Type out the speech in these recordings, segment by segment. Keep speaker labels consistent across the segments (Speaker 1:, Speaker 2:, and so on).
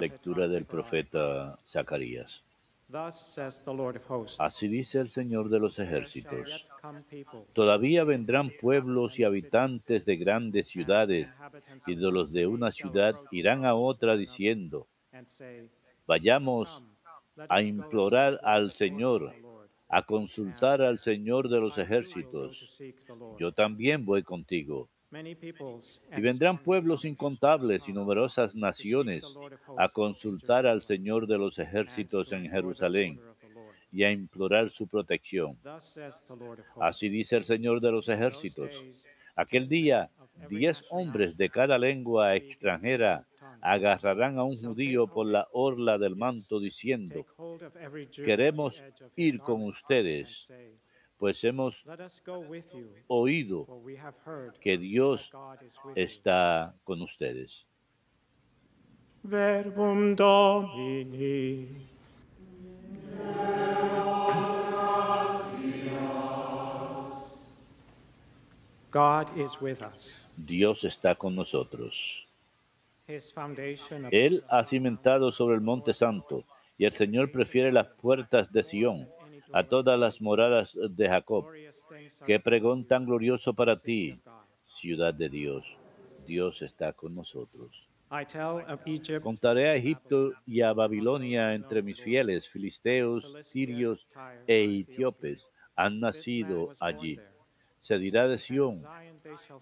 Speaker 1: Lectura del profeta Zacarías. Así dice el Señor de los ejércitos. Todavía vendrán pueblos y habitantes de grandes ciudades, y de los de una ciudad irán a otra diciendo, vayamos a implorar al Señor, a consultar al Señor de los ejércitos. Yo también voy contigo. Y vendrán pueblos incontables y
Speaker 2: come
Speaker 1: numerosas naciones a consultar al Señor de los ejércitos
Speaker 2: to
Speaker 1: en Jerusalén y a implorar su protección. Así dice el Señor de los ejércitos. Aquel día, diez hombres de cada lengua extranjera agarrarán a un judío por la orla del manto diciendo, queremos ir con ustedes, pues hemos oído que Dios está con ustedes.
Speaker 2: Verbum Domini. God is with us.
Speaker 1: Dios está con nosotros.
Speaker 2: His foundation of
Speaker 1: Él ha cimentado sobre el monte santo, y el Señor prefiere las puertas de Sión a todas las moradas de Jacob. Qué pregón tan glorioso para ti, ciudad de Dios. Dios está con nosotros. Contaré a Egipto y a Babilonia entre mis fieles, filisteos, sirios e etíopes han nacido allí. Se dirá de Sión,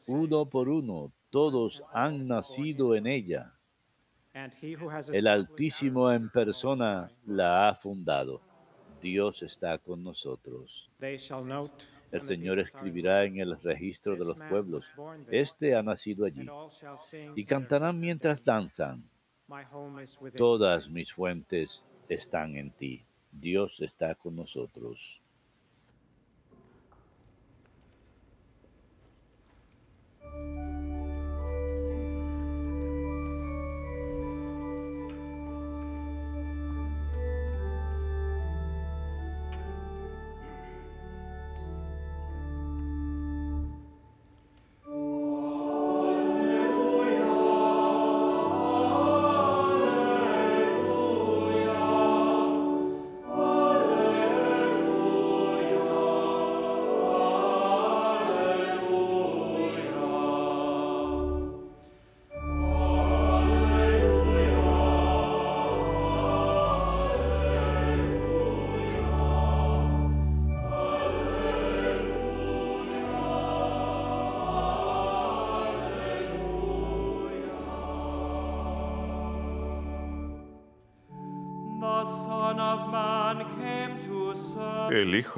Speaker 1: uno por uno, todos han nacido en ella. El Altísimo en persona la ha fundado. Dios está con nosotros. El Señor escribirá en el registro de los pueblos. Este ha nacido allí. Y cantarán mientras danzan. Todas mis fuentes están en ti. Dios está con nosotros.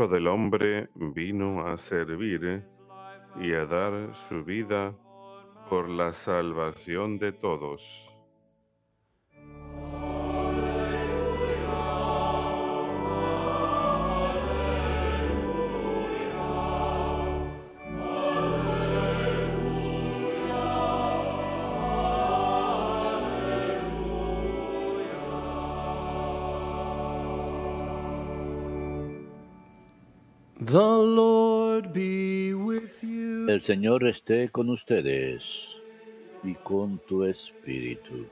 Speaker 3: Hijo del Hombre vino a servir y a dar su vida por la salvación de todos.
Speaker 1: Señor esté con ustedes y con tu espíritu.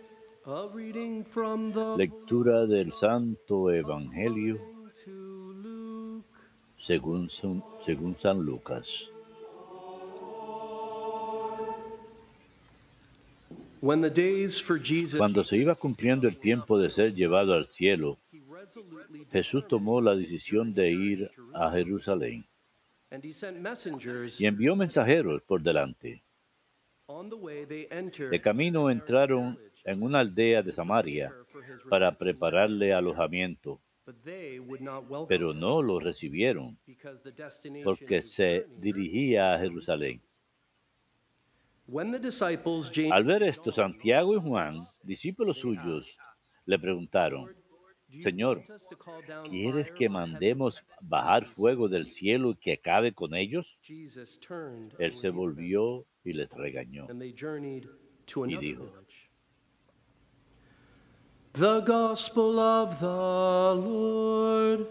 Speaker 1: Lectura del Santo Evangelio según, San- según San Lucas. Cuando se iba cumpliendo el tiempo de ser llevado al cielo, Jesús tomó la decisión de ir a Jerusalén y envió mensajeros por delante. De camino entraron en una aldea de Samaria para prepararle alojamiento, pero no lo recibieron porque se dirigía a Jerusalén. Al ver esto, Santiago y Juan, discípulos suyos, le preguntaron,
Speaker 4: "Do you
Speaker 1: Señor, ¿quieres que
Speaker 4: from heaven?"
Speaker 1: mandemos bajar fuego del cielo y que acabe con ellos? Él se volvió y les regañó. y dijo.
Speaker 4: The gospel of the Lord.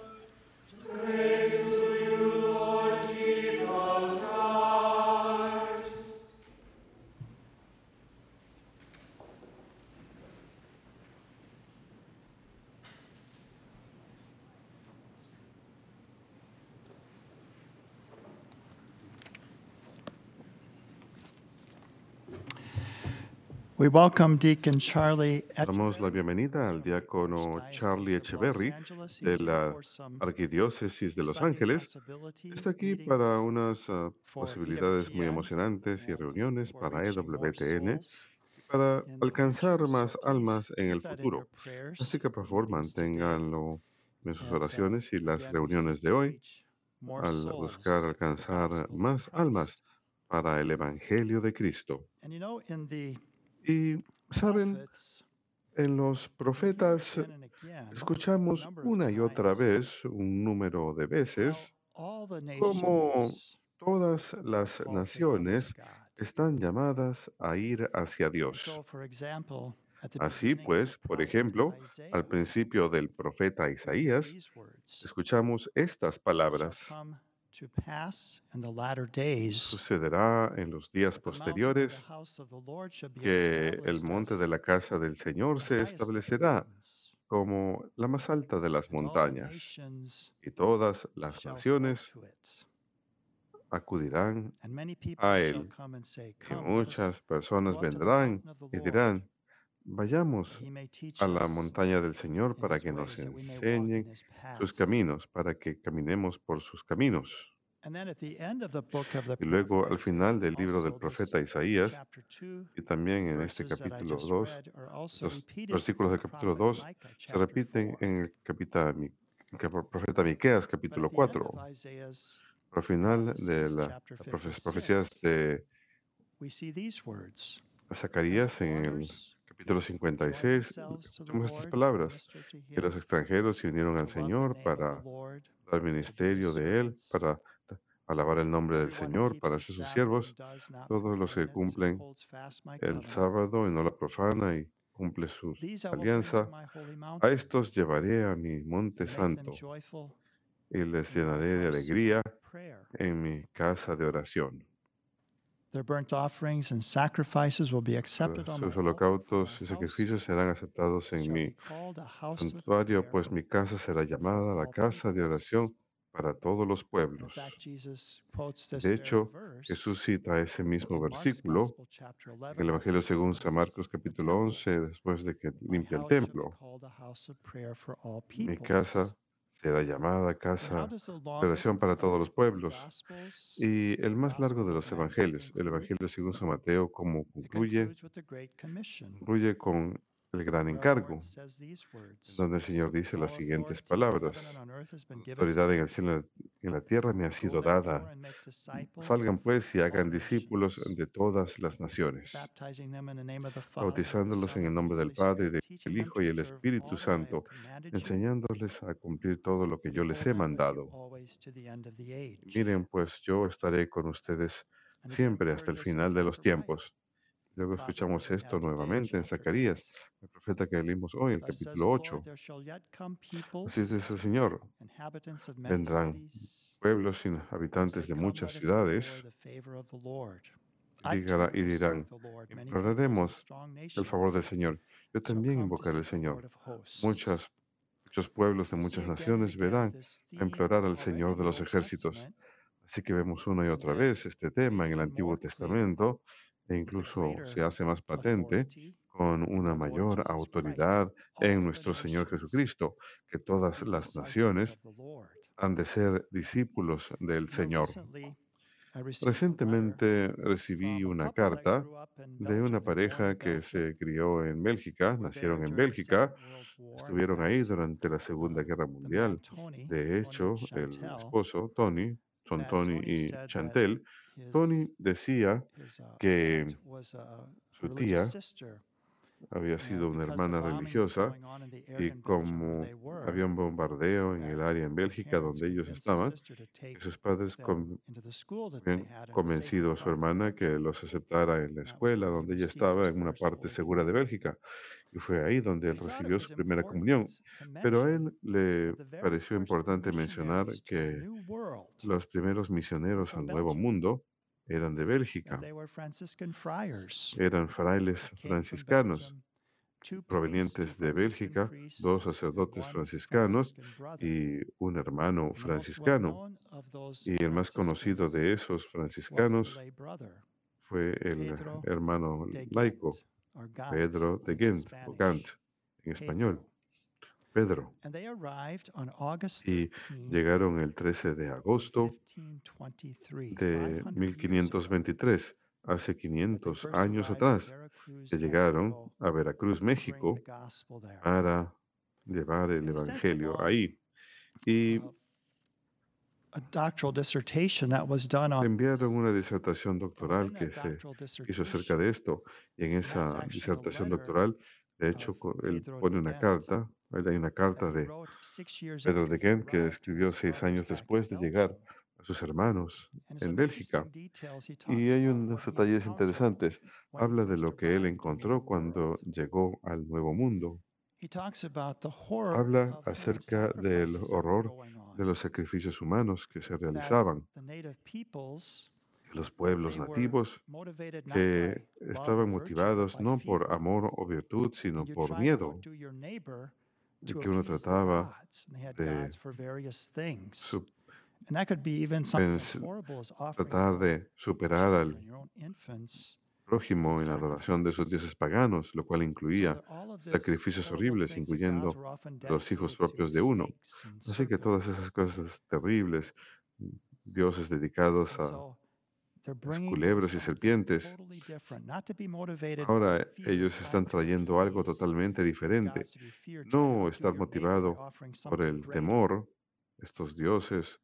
Speaker 5: We welcome Deacon Charlie
Speaker 3: Damos la bienvenida al diácono Charlie Echeverry de la Arquidiócesis de Los Ángeles. Está aquí para unas ah, posibilidades muy emocionantes y reuniones para E EWTN para alcanzar más almas en el futuro. Así que por favor manténganlo en sus oraciones y las reuniones de hoy al buscar alcanzar más almas para el Evangelio de Cristo. Y saben, en los profetas escuchamos una y otra vez, un número de veces, cómo todas las naciones están llamadas a ir hacia Dios. Así pues, por ejemplo, al principio del profeta Isaías, escuchamos estas palabras. Sucederá en los días posteriores que el monte de la casa del Señor se establecerá como la más alta de las montañas y todas las naciones acudirán a él. Y muchas personas vendrán y dirán, vayamos a la montaña del Señor para que nos enseñen sus caminos, para que caminemos por sus caminos. Y luego al final del libro del profeta Isaías, y también en este capítulo 2, los versículos del capítulo 2 se repiten en el capita- profeta Miqueas capítulo 4. Al final de las profecías de Zacarías en el capítulo 56, escuchamos estas palabras, que los extranjeros se unieron al Señor para dar ministerio de Él, para alabar el nombre del Señor, para ser sus siervos, todos los que cumplen el sábado y no la profana y cumple su alianza, a estos llevaré a mi monte santo y les llenaré de alegría en mi casa de oración. Sus holocaustos y sacrificios serán aceptados en mi santuario, pues mi casa será llamada la casa de oración para todos los pueblos. De hecho, Jesús cita ese mismo versículo en el Evangelio según San Marcos capítulo 11, después de que limpia el templo. Mi casa será llamada casa de oración para todos los pueblos. Y el más largo de los evangelios, el Evangelio según San Mateo, como concluye, concluye con el gran encargo, donde el Señor dice las siguientes palabras. La autoridad en el cielo y en la tierra me ha sido dada. Salgan pues y hagan discípulos de todas las naciones, bautizándolos en el nombre del Padre, del Hijo y el Espíritu Santo, enseñándoles a cumplir todo lo que yo les he mandado. Miren, pues yo estaré con ustedes siempre hasta el final de los tiempos. Luego escuchamos esto nuevamente en Zacarías, el profeta que leímos hoy, el capítulo 8. Así dice el Señor, vendrán pueblos sin habitantes de muchas ciudades y dirán, imploraremos el favor del Señor. Yo también invocaré al Señor. Muchas, muchos pueblos de muchas naciones verán a implorar al Señor de los ejércitos. Así que vemos una y otra vez este tema en el Antiguo Testamento e incluso se hace más patente con una mayor autoridad en nuestro Señor Jesucristo, que todas las naciones han de ser discípulos del Señor. Recientemente recibí una carta de una pareja que se crió en Bélgica, nacieron en Bélgica, estuvieron ahí durante la Segunda Guerra Mundial. De hecho, el esposo, Tony, son Tony y Chantel, Tony decía que su tía había sido una hermana religiosa y como había un bombardeo en el área en Bélgica donde ellos estaban, sus padres habían convencido a su hermana que los aceptara en la escuela donde ella estaba en una parte segura de Bélgica. Y fue ahí donde él recibió su primera comunión. Pero a él le pareció importante mencionar que los primeros misioneros al Nuevo Mundo eran de Bélgica, eran frailes franciscanos provenientes de Bélgica, dos sacerdotes franciscanos y un hermano franciscano. Y el más conocido de esos franciscanos fue el hermano laico, Pedro de Ghent, o Gant en español, Pedro. Y
Speaker 5: 13,
Speaker 3: llegaron el 13 de agosto
Speaker 5: 1523,
Speaker 3: de
Speaker 5: 500 years ago.
Speaker 3: 1523, hace
Speaker 5: But they
Speaker 3: 500
Speaker 5: first
Speaker 3: años atrás, que llegaron a Veracruz, México, para llevar el Evangelio ahí. Y
Speaker 5: uh,
Speaker 3: enviaron una disertación doctoral que se hizo acerca de esto. Y en esa disertación doctoral, de hecho, él pone una carta, hay una carta de Pedro de
Speaker 5: he
Speaker 3: Ghent que escribió seis años después de llegar a sus hermanos en Bélgica. Y hay unos detalles interesantes. Habla de lo que él encontró cuando llegó al Nuevo Mundo. Habla acerca del horror de los sacrificios humanos que se realizaban. de Los pueblos nativos que estaban motivados no por amor o virtud, sino por miedo, de que uno trataba de
Speaker 5: offering
Speaker 3: tratar de superar al prójimo en la adoración de sus dioses paganos, lo cual incluía sacrificios
Speaker 5: horrible
Speaker 3: horribles, incluyendo los hijos propios de uno. Así que todas esas cosas terribles, dioses dedicados a
Speaker 5: so they're
Speaker 3: las
Speaker 5: bringing
Speaker 3: culebras y serpientes, ahora ellos están trayendo algo totalmente diferente. No estar motivado por el temor, estos dioses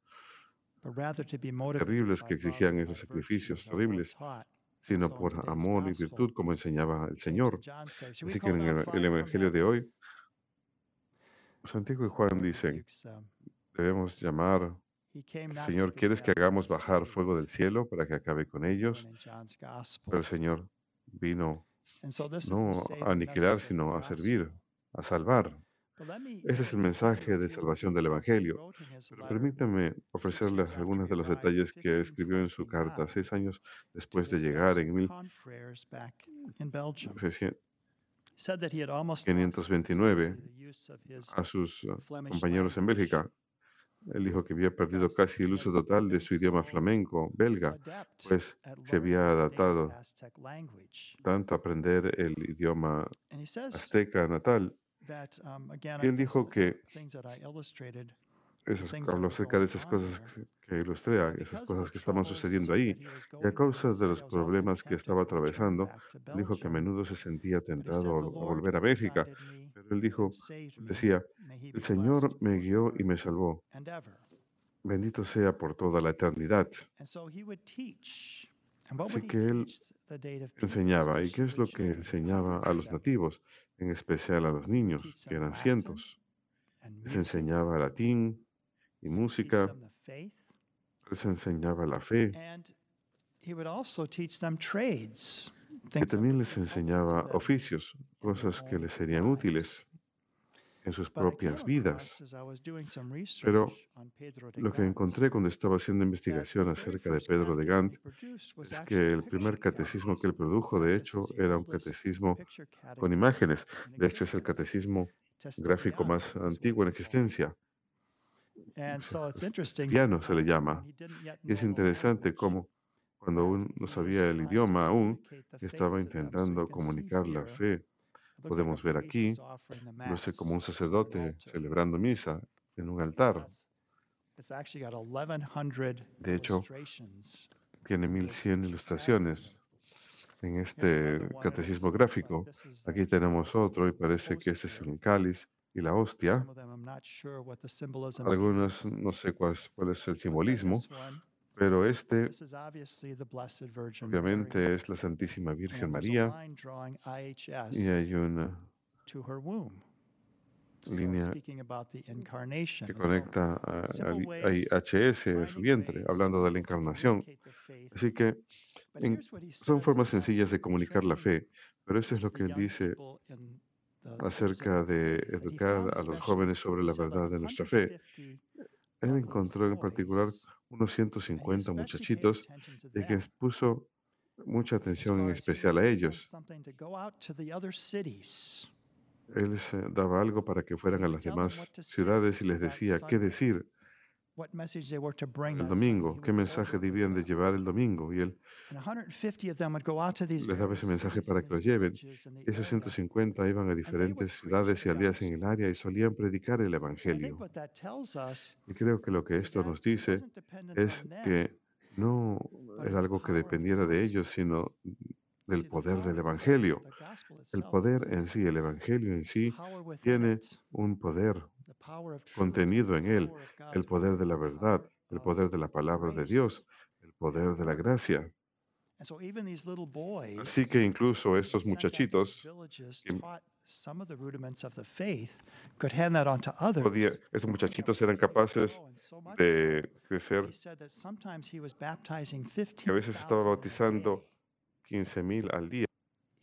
Speaker 3: terribles que exigían esos sacrificios terribles, sino por amor y virtud, como enseñaba el Señor.
Speaker 5: and John say, "Should we
Speaker 3: Así que en el, Evangelio de
Speaker 5: heaven?"
Speaker 3: hoy, Santiago y Juan dicen, debemos llamar, Señor, ¿quieres que hagamos bajar fuego del cielo para que acabe con ellos? Pero el. Señor vino no a aniquilar, sino a servir, a salvar. Ese es el mensaje de salvación del Evangelio. Pero permítame ofrecerles algunos de los detalles que escribió en su carta
Speaker 5: 1529
Speaker 3: seis años después de llegar en
Speaker 5: Belgian confreres back in Belgium.
Speaker 3: 1529
Speaker 5: Said that he had almost
Speaker 3: lost529
Speaker 5: the use of his
Speaker 3: a sus uh, compañeros en. Bélgica. Él dijo que había perdido casi el uso total de su idioma flamenco belga, pues se había adaptado tanto a aprender el idioma azteca natal.
Speaker 5: um,
Speaker 3: Y él dijo que esas- habló acerca de esas cosas que, ilustré, esas cosas que estaban sucediendo ahí. Y a causa de los
Speaker 5: "I was often
Speaker 3: problemas que estaba atravesando, dijo que a
Speaker 5: Belgium."
Speaker 3: menudo se sentía tentado a,
Speaker 5: "The
Speaker 3: a
Speaker 5: Lord
Speaker 3: volver a Bélgica. Pero él dijo, decía, el Señor me guió y me salvó.
Speaker 5: and ever."
Speaker 3: Bendito sea por toda la eternidad. Así que él Enseñaba. ¿Y qué es lo que enseñaba a los nativos, en especial a los niños, que eran cientos? Les enseñaba latín y música, les enseñaba la fe,
Speaker 5: that
Speaker 3: también les enseñaba oficios, cosas que les serían útiles en sus propias vidas. Pero Lo que encontré cuando estaba haciendo investigación acerca de Pedro de Gant es que el primer catecismo que él produjo, de hecho, era un catecismo con imágenes. De hecho, es el catecismo gráfico más antiguo en existencia.
Speaker 5: Interesting
Speaker 3: Cristiano se le llama. Y es interesante cómo cuando aún no sabía el idioma aún, estaba intentando comunicar la fe. Podemos ver aquí, no sé, como un sacerdote celebrando misa en un altar.
Speaker 5: That's- It's actually got 1100
Speaker 3: De hecho. Tiene
Speaker 5: in this
Speaker 3: 1100
Speaker 5: picture
Speaker 3: ilustraciones en este catecismo gráfico. Aquí tenemos otro y parece que este es el cáliz y la hostia.
Speaker 5: Is.
Speaker 3: no sé cuál es, cuál es el simbolismo, pero este obviamente es la Santísima Virgen María.
Speaker 5: IHS
Speaker 3: y hay una línea que conecta a, a- a HS en su vientre, hablando de la encarnación. Así que en- son formas sencillas de comunicar la fe, pero eso es lo que él dice acerca de educar a los jóvenes sobre la verdad de nuestra fe.
Speaker 5: 150
Speaker 3: Él encontró en particular unos
Speaker 5: and he
Speaker 3: 150
Speaker 5: especially paid
Speaker 3: muchachitos y que puso mucha atención en especial a ellos. Él les eh, daba algo para que fueran a las demás ciudades y les decía qué decir el domingo, qué mensaje debían de llevar el domingo. Y él
Speaker 5: And 150 of them would go out to these
Speaker 3: les daba ese mensaje para que lo
Speaker 5: these
Speaker 3: lleven. Esos
Speaker 5: area.
Speaker 3: 150 iban a diferentes ciudades y aldeas en el área y solían predicar el Evangelio. Y creo que lo que esto nos dice es que no era algo que dependiera de ellos, sino del poder del Evangelio. El poder en sí, el Evangelio en sí, tiene un poder contenido en él, el poder de la verdad, el poder de la palabra de. Dios, el poder de la gracia. Así que incluso estos
Speaker 5: sent out to these
Speaker 3: muchachitos,
Speaker 5: villages
Speaker 3: que-
Speaker 5: taught some of the rudiments of the faith could hand that on to others.
Speaker 3: podía- estos muchachitos eran capaces
Speaker 5: Oh, and so much
Speaker 3: de
Speaker 5: so,
Speaker 3: crecer,
Speaker 5: he said that sometimes he was baptizing
Speaker 3: que a veces estaba
Speaker 5: 15,000 a
Speaker 3: bautizando
Speaker 5: day.
Speaker 3: 15.000 al día.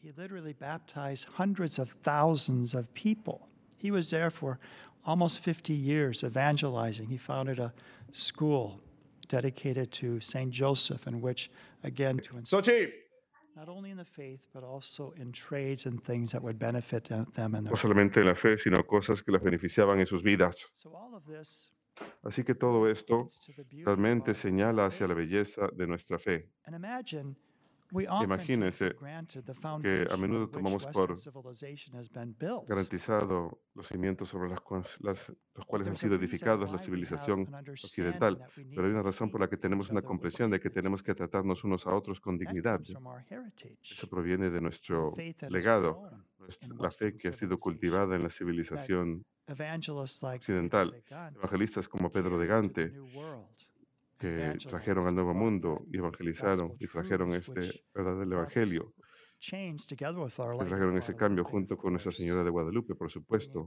Speaker 5: He literally baptized hundreds of thousands of people. He was there for almost 50 years evangelizing. He founded a school dedicated to St. Joseph, in which, again, to
Speaker 3: Sochi,
Speaker 5: not only in the faith, but also in trades and things that would benefit them
Speaker 3: no
Speaker 5: their.
Speaker 3: solamente en la fe, sino cosas que las beneficiaban en sus vidas.
Speaker 5: So all of this
Speaker 3: Así que todo esto
Speaker 5: points to the beauty of
Speaker 3: realmente señala hacia la belleza de nuestra fe.
Speaker 5: And imagine,
Speaker 3: Imagínense
Speaker 5: the
Speaker 3: que a menudo tomamos por garantizado los cimientos sobre las, las- los cuales han sido edificados la civilización occidental, pero hay una razón por la que tenemos una comprensión de que tenemos que tratarnos unos a otros con dignidad. Eso proviene de nuestro legado, la fe que ha sido cultivada en la civilización occidental. Evangelistas como Pedro de Gante, que trajeron al nuevo mundo y evangelizaron y trajeron este
Speaker 5: brought this
Speaker 3: evangelio,
Speaker 5: of
Speaker 3: trajeron ese cambio junto con Nuestra Señora de Guadalupe, por supuesto,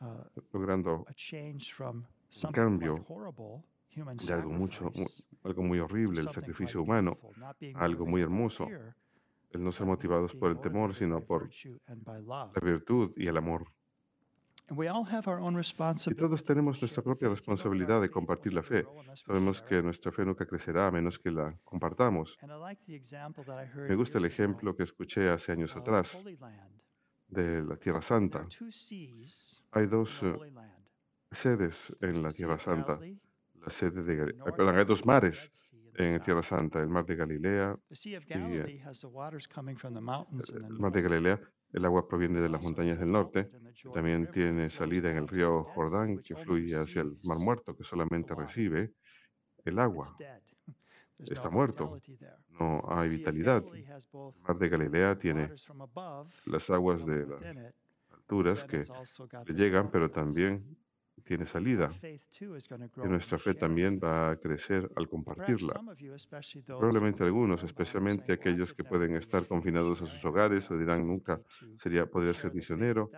Speaker 5: uh,
Speaker 3: logrando
Speaker 5: something
Speaker 3: cambio de algo mucho, algo muy horrible, el sacrificio humano, algo muy hermoso, el no ser motivados por el temor, sino por la virtud y el amor.
Speaker 5: And we all have our own
Speaker 3: Y todos
Speaker 5: to
Speaker 3: tenemos nuestra propia responsabilidad de compartir la fe. Sabemos que nuestra fe nunca crecerá a menos que la compartamos. Me gusta el ejemplo que escuché hace años atrás de la Tierra Santa. Hay dos sedes en la Tierra Santa. La sede de perdón, hay dos mares en. Tierra Santa, el mar de Galilea, y, eh, el mar de. Galilea, el agua proviene de las montañas del norte, también tiene salida en el río Jordán que fluye hacia el Mar Muerto, que solamente recibe el agua. Está muerto. No hay vitalidad. El mar de Galilea tiene las aguas de las alturas que le llegan, pero también tiene salida. Y nuestra fe también va a crecer al compartirla. Probablemente algunos, especialmente
Speaker 5: saying, "Well, I
Speaker 3: aquellos que pueden estar confinados a sus hogares
Speaker 5: have
Speaker 3: dirán
Speaker 5: no
Speaker 3: nunca sería poder
Speaker 5: share
Speaker 3: ser
Speaker 5: the faith."
Speaker 3: misionero,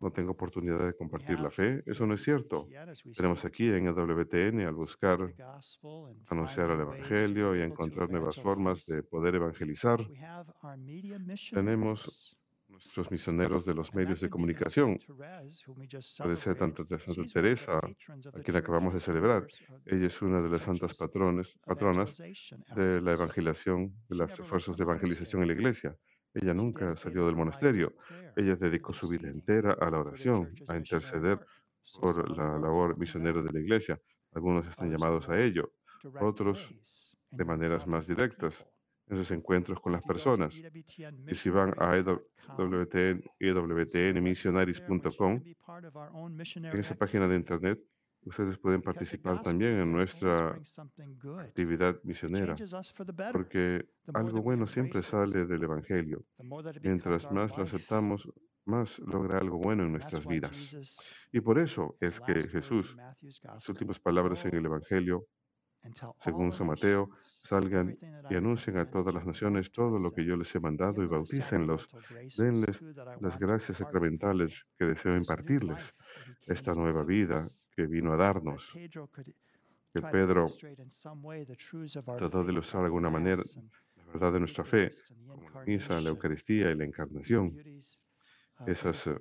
Speaker 3: no tengo oportunidad de compartir la fe. Eso no es cierto. Tenemos aquí en
Speaker 5: to
Speaker 3: EWTN al buscar anunciar el Evangelio y encontrar nuevas formas de poder evangelizar. Tenemos. Nuestros misioneros de los medios de comunicación puede ser tanto de Santa Teresa, a quien acabamos de celebrar. Ella es una de las santas patrones, patronas de la evangelización, de
Speaker 5: left
Speaker 3: esfuerzos de evangelización en la iglesia. Ella nunca salió del monasterio. Ella dedicó su vida entera a la oración, a interceder por la labor misionera de la iglesia. Algunos están llamados a ello, otros de maneras más directas, sus encuentros con las personas. Y si van a EWTN, EWTNmissionaries.com,
Speaker 5: own
Speaker 3: en esa página de internet, ustedes pueden participar también en nuestra actividad misionera, porque algo bueno siempre sale del Evangelio. Mientras más lo aceptamos, más logra algo bueno en nuestras vidas. Y por eso es que Jesús, sus últimas palabras en
Speaker 5: "Go
Speaker 3: el Evangelio, según San Mateo, salgan y anuncien a todas las naciones todo lo que yo les he mandado y bautícenlos. Denles las gracias sacramentales que deseo impartirles, esta nueva vida que vino a darnos. Que Pedro trató de ilustrar de alguna manera la verdad de nuestra fe, como la misa, la Eucaristía y la encarnación. Esas eh,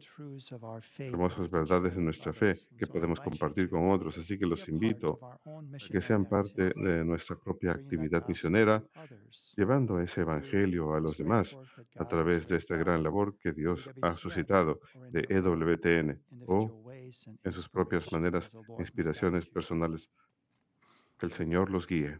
Speaker 3: hermosas verdades de nuestra fe que podemos compartir con otros. Así que los invito a que sean parte de nuestra propia actividad misionera, llevando ese evangelio a los demás a través de esta gran labor que Dios ha suscitado de E EWTN o en sus propias maneras, inspiraciones personales. Que el Señor los guíe.